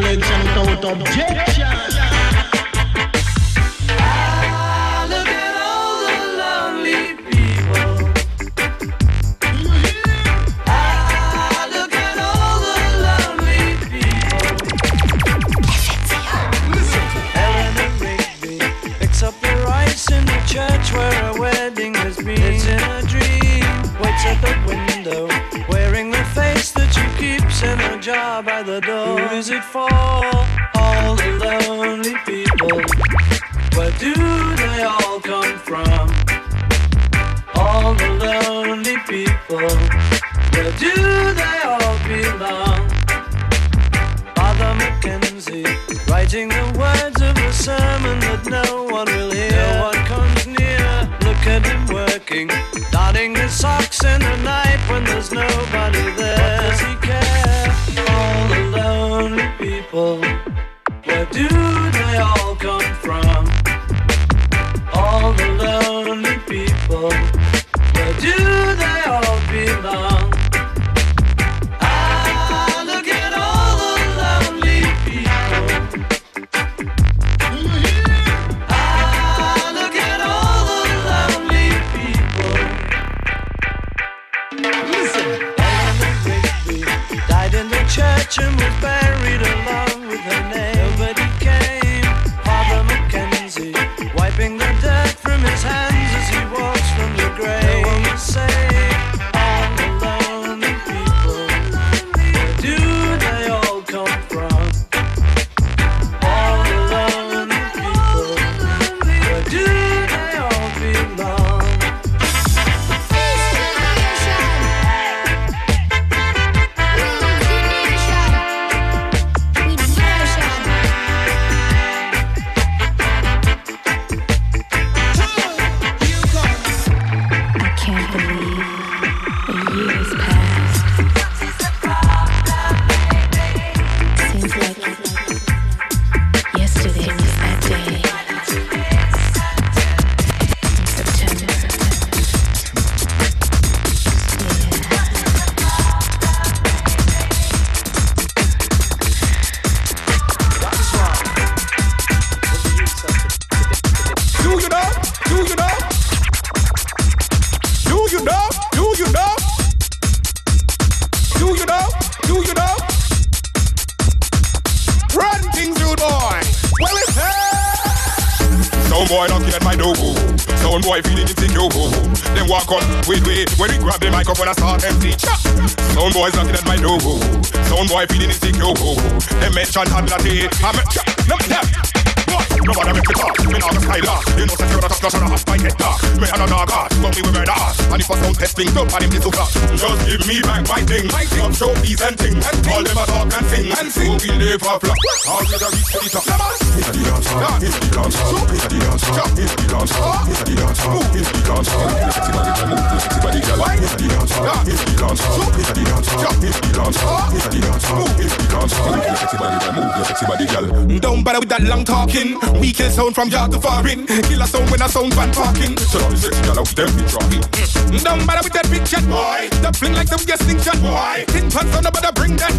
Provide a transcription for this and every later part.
privilege and without objection. and ting and sound from yard to foreign. Kill a sound when a sound van parking. So now the sexy girl out them be dropping. Don't bother with that big chat, boy. The fling like some guessing chat, boy. Tin pants on nobody bring that,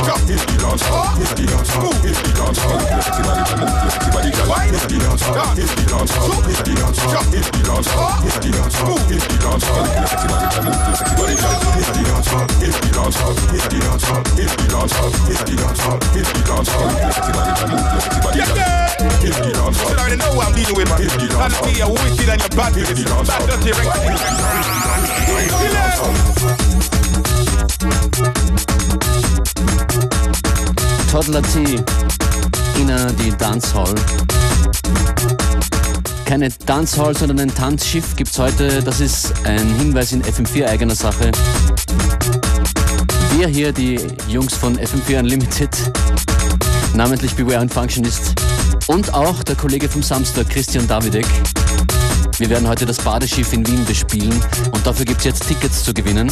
Drop this the dance hall. The dance hall. Move this the sexy body can move. Sexy body dance hall. The dance hall. The dance hall. The dance hall. The dance the sexy body can move. Sexy body can wine. The dance hall. The dance hall. The dance hall. The dance hall. The dance the sexy body can move. Sexy body dance hall. You already know what I'm dealing with, man. This the dance hall. You're wicked and you're bad. This the dance hall. Bad dirty, right? This the dance. Toddler T in äh, die Dancehall. Keine Dancehall, sondern ein Tanzschiff gibt es heute. Das ist ein Hinweis in FM4 eigener Sache. Wir hier, die Jungs von FM4 Unlimited, namentlich Beware and Functionist und auch der Kollege vom Samstag, Christian Davidek. Wir werden heute das Badeschiff in Wien bespielen und dafür gibt es jetzt Tickets zu gewinnen.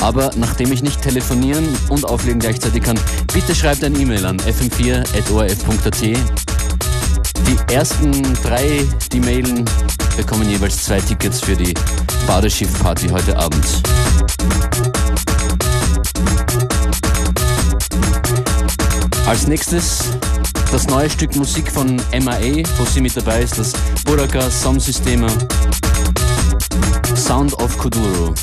Aber nachdem ich nicht telefonieren und auflegen gleichzeitig kann, bitte schreibt ein E-Mail an fm4.orf.at. Die ersten drei, die mailen, bekommen jeweils zwei Tickets für die Badeschiff-Party heute Abend. Als nächstes das neue Stück Musik von MIA, wo sie mit dabei ist, das Buraka Sound Systema Sound of Kuduro.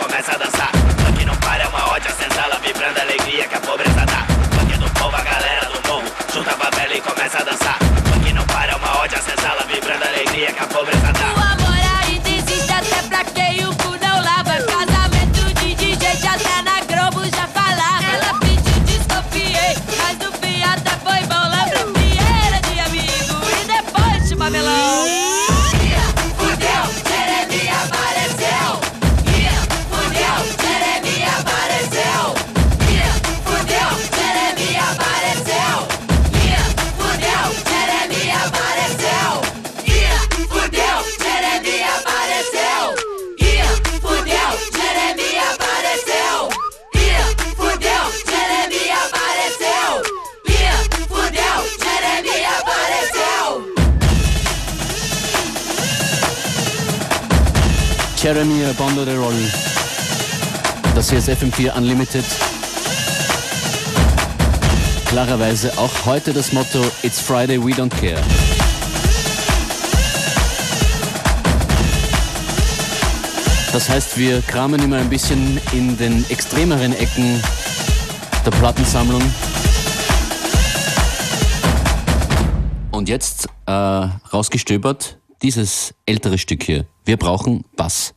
Começa FM4 Unlimited. Klarerweise auch heute das Motto It's Friday, we don't care. Das heißt, wir kramen immer ein bisschen in den extremeren Ecken der Plattensammlung. Und jetzt äh, rausgestöbert dieses ältere Stück hier. Wir brauchen Bass.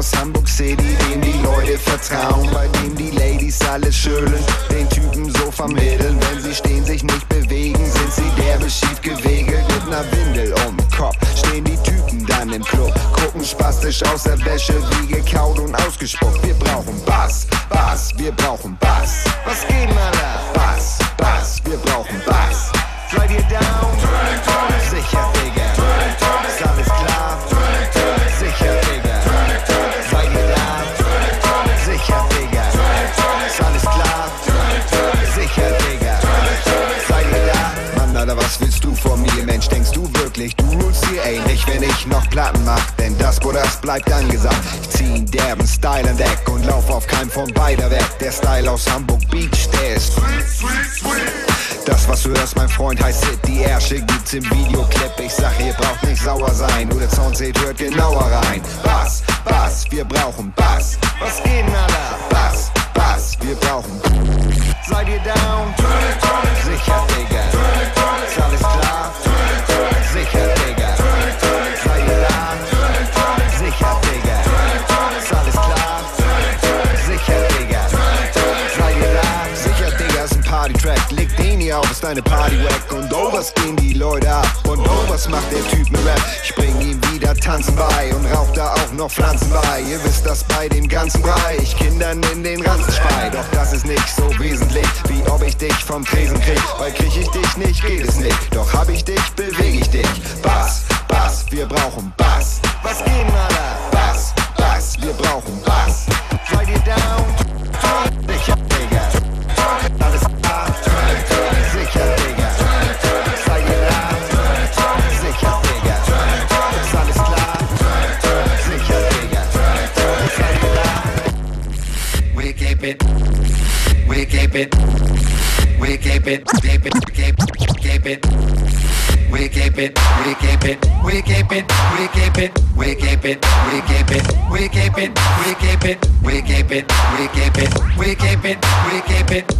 Aus Hamburg City, dem die Leute vertrauen, bei dem die Ladies alles schütteln, den Typen so vermitteln. Wenn sie stehen, sich nicht bewegen, sind sie derbe schief gewegelt mit ner Windel um Kopf. Stehen die Typen dann im Club, gucken spastisch aus der Wäsche, wie gekaut und ausgespuckt. Wir brauchen Bass, Bass, wir brauchen Bass. Was geht mal da? Bass, Bass, wir brauchen Bass. Ähnlich, wenn ich noch Platten mach, denn das, wo das bleibt angesagt. Ich zieh einen derben Style an Deck und lauf auf keinem von beider weg. Der Style aus Hamburg Beach, der ist das, was du hörst, mein Freund, heißt Hit. Die Ärsche gibt's im Videoclip. Ich sag, ihr braucht nicht sauer sein. Nur der Sound seht, hört genauer rein. Bass, Bass, wir brauchen Bass. Was geht, Alter? Bass, Bass, wir brauchen. Seid ihr down? Sicher, Digga. Den ist deine Party-Wack. Und oh, was gehen die Leute ab? Und oh, was macht der Typ mit Rap? Ich bring ihm wieder Tanzen bei und rauch da auch noch Pflanzen bei. Ihr wisst das bei dem ganzen Brei. Ich Kindern in den Ranzen spei. Doch das ist nicht so wesentlich, wie ob ich dich vom Tresen krieg. Weil krieg ich dich nicht, geht es nicht. Doch hab ich dich, beweg ich dich. Bass, Bass, wir brauchen Bass. Was geht, Alter? Bass, Bass, wir brauchen Bass. Seid ihr down? Sicher, Digga. Keep it. We keep it. Keep it. Keep keep it. We keep it. We keep it. We keep it. We keep it. We keep it. We keep it. We keep it. We keep it. We keep it. We keep it. We keep it. We keep it.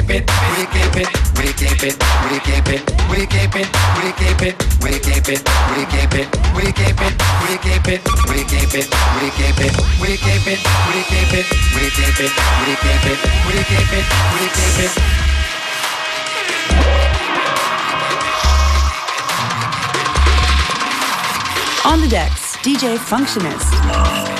keep it. We keep it. We keep it. We keep it. We keep it. We keep it. We keep it. We keep it. We keep it. We keep it. We keep it. We keep it. We keep it. We keep it. We keep it. We keep it. We keep it. We keep it. On the decks, DJ Functionist.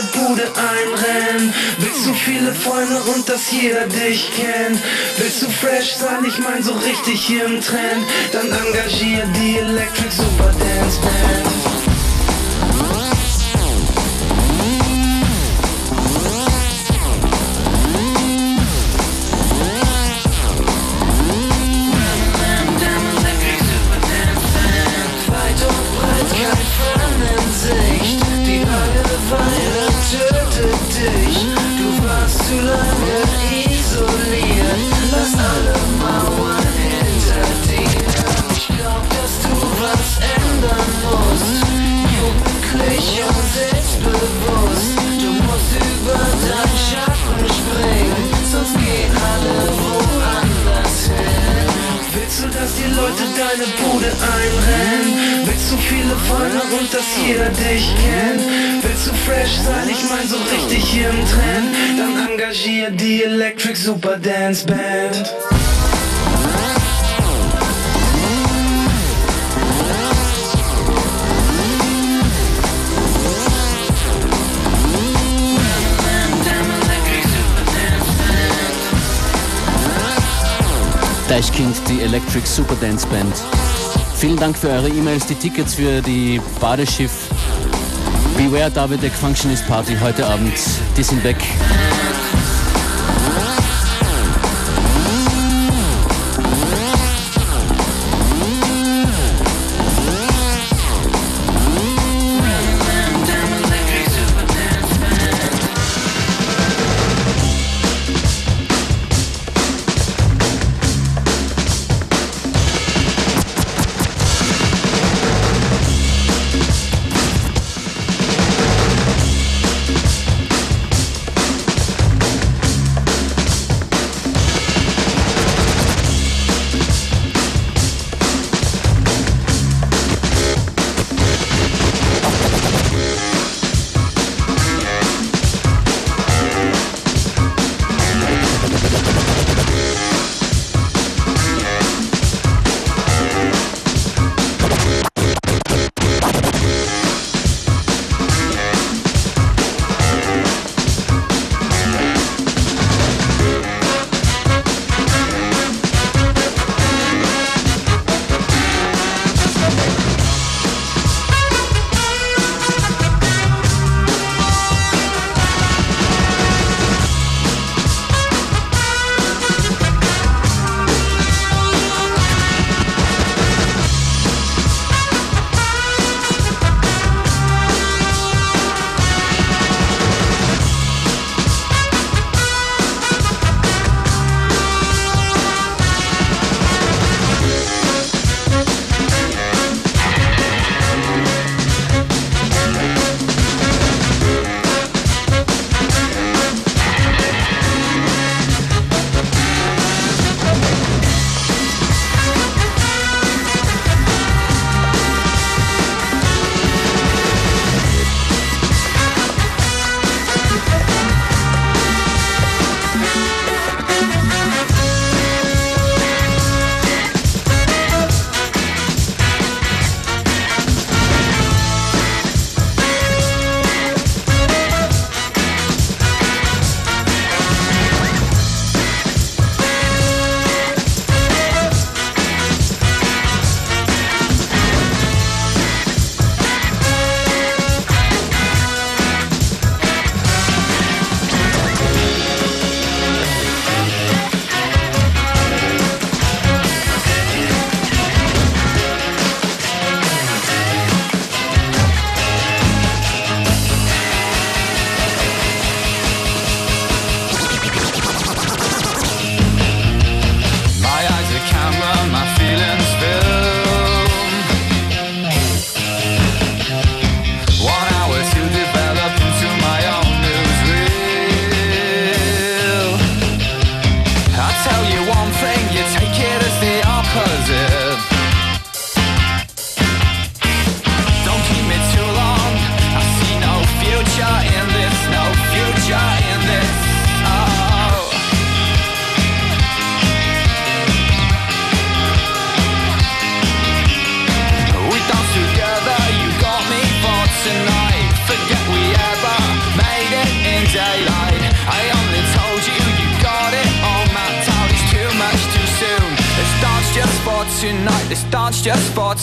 Deine Bude einrennen? Willst du viele Freunde und dass jeder dich kennt? Willst du fresh sein? Ich mein so richtig hier im Trend. Dann engagier die Electric Super Dance Band. Electric Super Dance Band. Vielen Dank für eure E-Mails, die Tickets für die Badeschiff Beware Davidek Functionist Party heute Abend, die sind weg.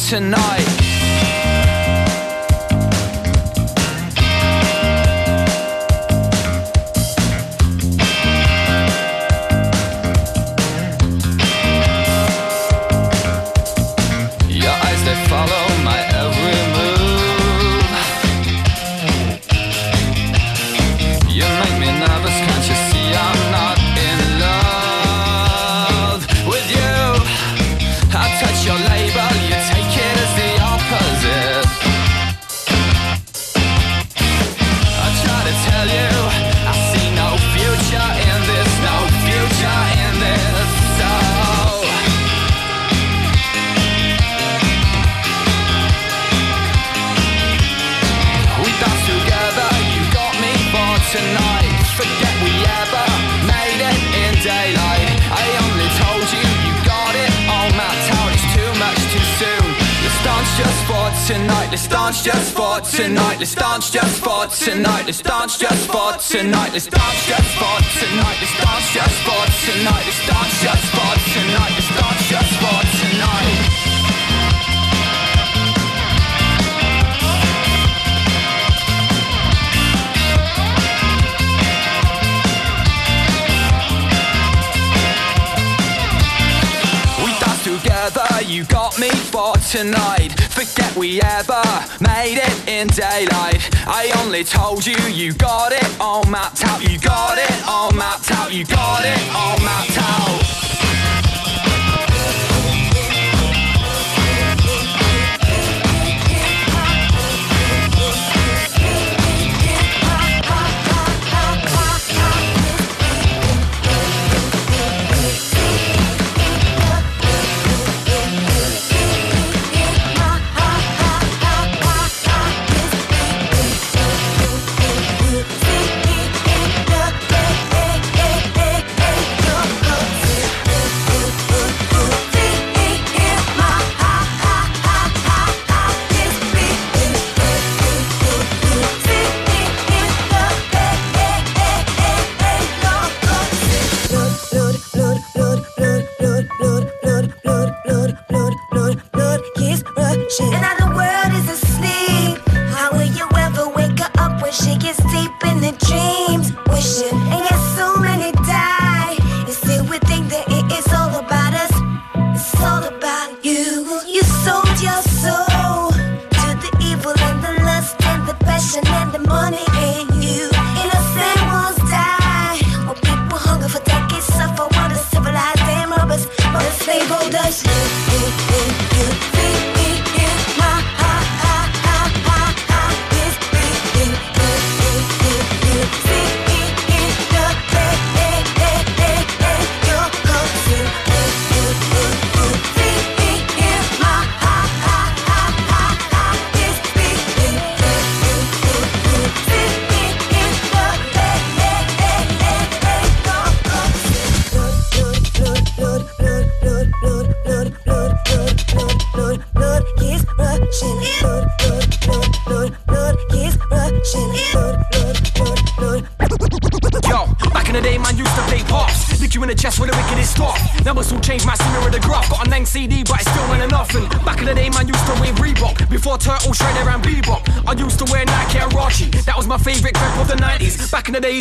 Tonight. Tonight. Forget we ever made it in daylight. I only told you you got it all mapped out. You got it all mapped out. You got it all mapped out.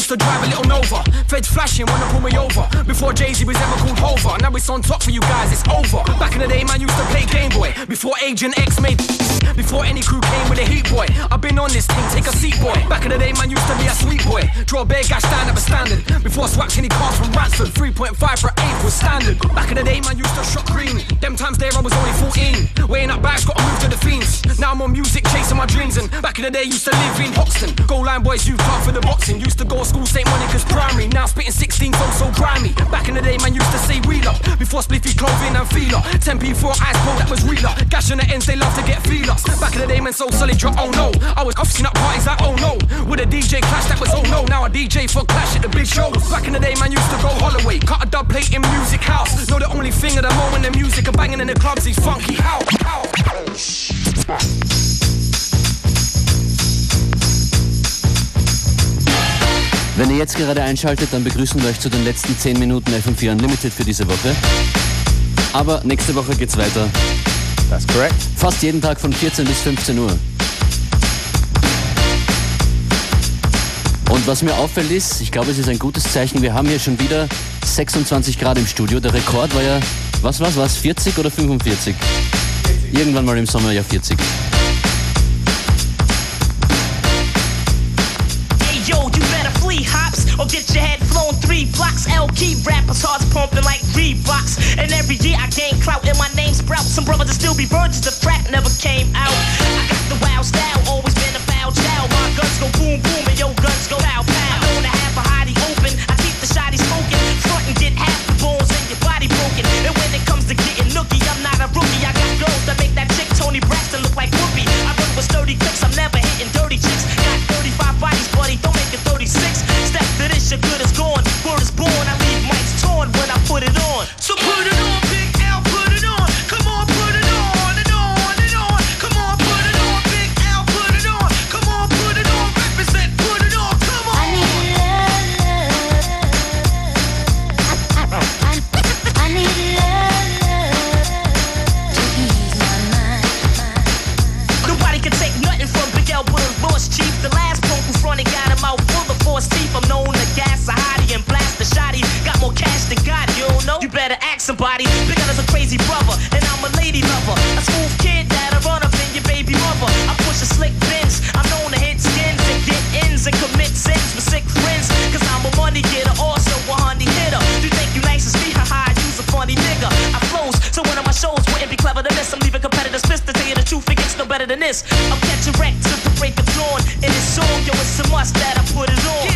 Used to drive a little Nova. Feds flashing, wanna pull me over. Before Jay Z was ever called Hover. Now it's on top for you guys, it's over. Back in the day, man used to play Game Boy. Before Agent X made. Before any crew came with a heat boy. I've been on this thing, take a seat, boy. Back in the day, man used to be a sweet boy. Draw a bear gash stand up a standard. Before swaps any cars from Ransford. 3.5 for And back in the day, used to live in Hoxton. Goal line boys, you come for the boxing. Used to go to school, St. Monica's primary. Now spitting 16 so so grimy. Back in the day, man used to say wheeler. Before spliffy clothing and feeler. 10p for ice cold, that was realer. Gash on the ends, they love to get feelers. Back in the day, man, so solid, drop, oh no. I was offsing up parties like, oh no. With a DJ clash, that was oh no. Now a DJ for clash at the big shows. Back in the day, man used to go Holloway. Cut a dub plate in music house. Know the only thing at the moment the music are banging in the clubs is funky house. Wenn ihr jetzt gerade einschaltet, dann begrüßen wir euch zu den letzten 10 Minuten FM4 Unlimited für diese Woche. Aber nächste Woche geht's weiter. That's correct. Fast jeden Tag von 14 bis 15 Uhr. Und was mir auffällt ist, ich glaube, es ist ein gutes Zeichen, wir haben hier schon wieder 26 Grad im Studio. Der Rekord war ja, was, was, was, 40 oder 45? 40. Irgendwann mal im Sommer ja 40. Keep rappers' hearts pumping like Reeboks. And every year I gain clout and my name sprouts. Some brothers still be virgins, the trap never came out. I got the wild style, always been a foul child. My guns go boom boom and yo I'll catch a wreck till the break of dawn. And it's on, yo, it's a must that I put it on.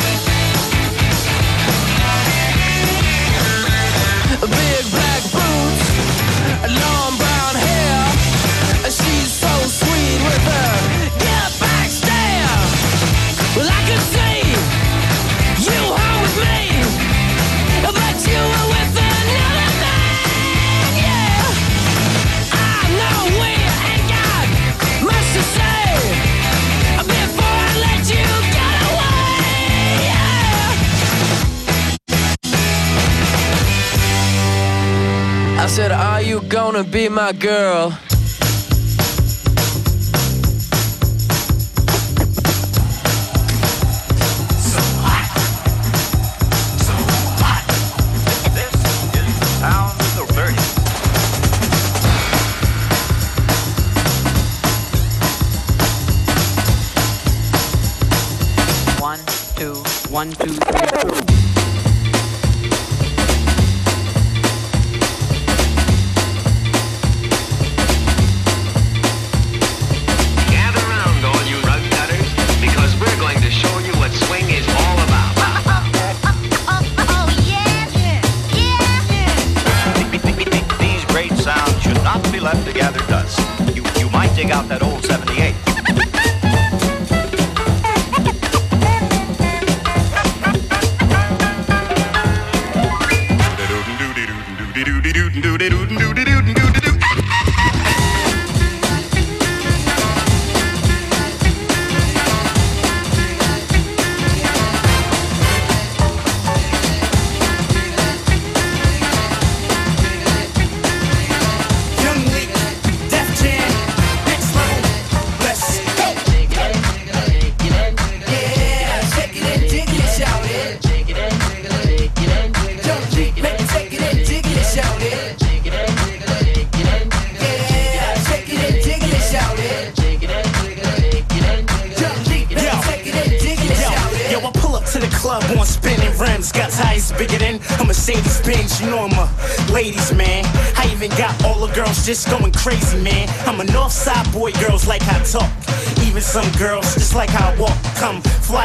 Be my girl?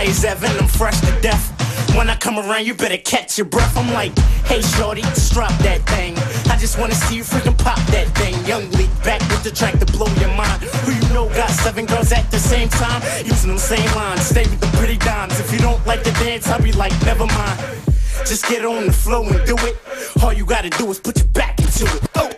As ever, I'm fresh to death. When I come around, you better catch your breath. I'm like, hey shorty, just drop that thing. I just wanna see you freaking pop that thing. Young Leak back with the track to blow your mind. Who you know got seven girls at the same time? Using them same lines, stay with the pretty dimes. If you don't like the dance, I'll be like, never mind. Just get on the flow and do it. All you gotta do is put your back into it. Oh.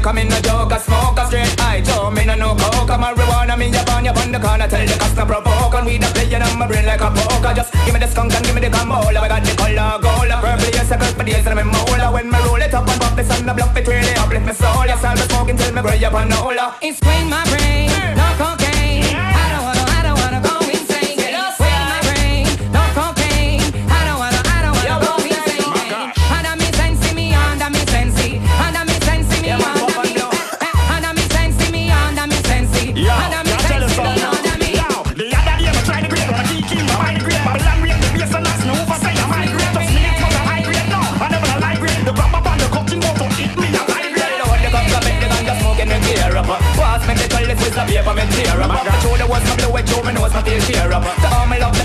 My come in the joke, I smoke a straight eye, Joe, me no no coke, I'm marijuana, me up on your on the corner, tell the customer provoke, and we the playing on my brain like a poker, just give me the skunk and give me the camola, I got the color gold, purple, yes, I got for days, and I'm in mola, when me roll it up and pop this on the block, it really uplift my soul, yes, I'll be smoking till me gray up on the hola. It's in my brain. two, me know it's my fair share. To all my love